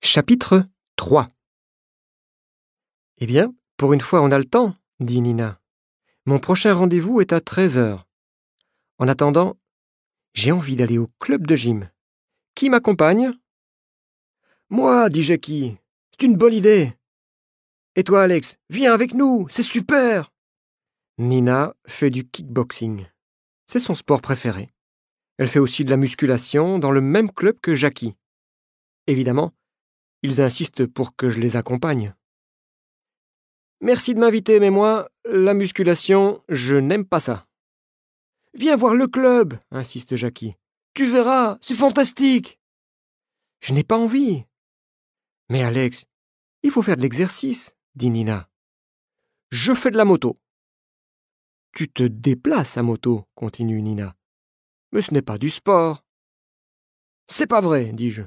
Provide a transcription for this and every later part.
Chapitre 3 Eh bien, pour une fois on a le temps, dit Nina. Mon prochain rendez-vous est à 13 heures. En attendant, j'ai envie d'aller au club de gym. Qui m'accompagne? Moi, dit Jackie. C'est une bonne idée. Et toi, Alex, viens avec nous, c'est super Nina fait du kickboxing. C'est son sport préféré. Elle fait aussi de la musculation dans le même club que Jackie. Évidemment, ils insistent pour que je les accompagne. Merci de m'inviter, mais moi, la musculation, je n'aime pas ça. Viens voir le club, insiste Jackie. Tu verras, c'est fantastique. Je n'ai pas envie. Mais Alex, il faut faire de l'exercice, dit Nina. Je fais de la moto. Tu te déplaces à moto, continue Nina. Mais ce n'est pas du sport. C'est pas vrai, dis-je.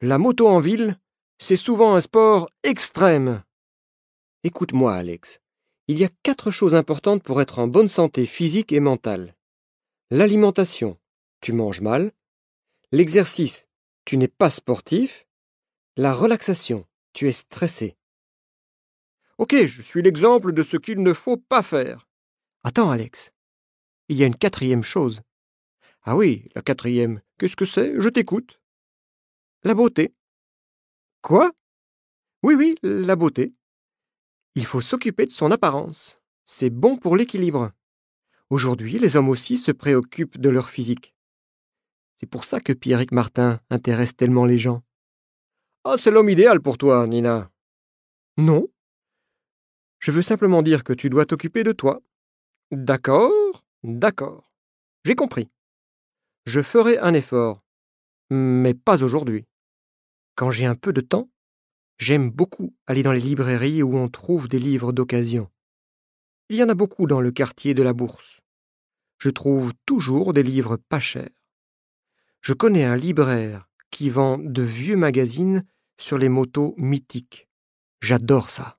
La moto en ville, c'est souvent un sport extrême. Écoute-moi, Alex. Il y a quatre choses importantes pour être en bonne santé physique et mentale. L'alimentation, tu manges mal. L'exercice, tu n'es pas sportif. La relaxation, tu es stressé. Ok, je suis l'exemple de ce qu'il ne faut pas faire. Attends, Alex. Il y a une quatrième chose. Ah oui, la quatrième, qu'est-ce que c'est? Je t'écoute. La beauté. Quoi? Oui, oui, la beauté. Il faut s'occuper de son apparence. C'est bon pour l'équilibre. Aujourd'hui, les hommes aussi se préoccupent de leur physique. C'est pour ça que Pierrick Martin intéresse tellement les gens. Ah, c'est l'homme idéal pour toi, Nina. Non. Je veux simplement dire que tu dois t'occuper de toi. D'accord, d'accord. J'ai compris. Je ferai un effort, mais pas aujourd'hui. Quand j'ai un peu de temps, j'aime beaucoup aller dans les librairies où on trouve des livres d'occasion. Il y en a beaucoup dans le quartier de la Bourse. Je trouve toujours des livres pas chers. Je connais un libraire qui vend de vieux magazines sur les motos mythiques. J'adore ça.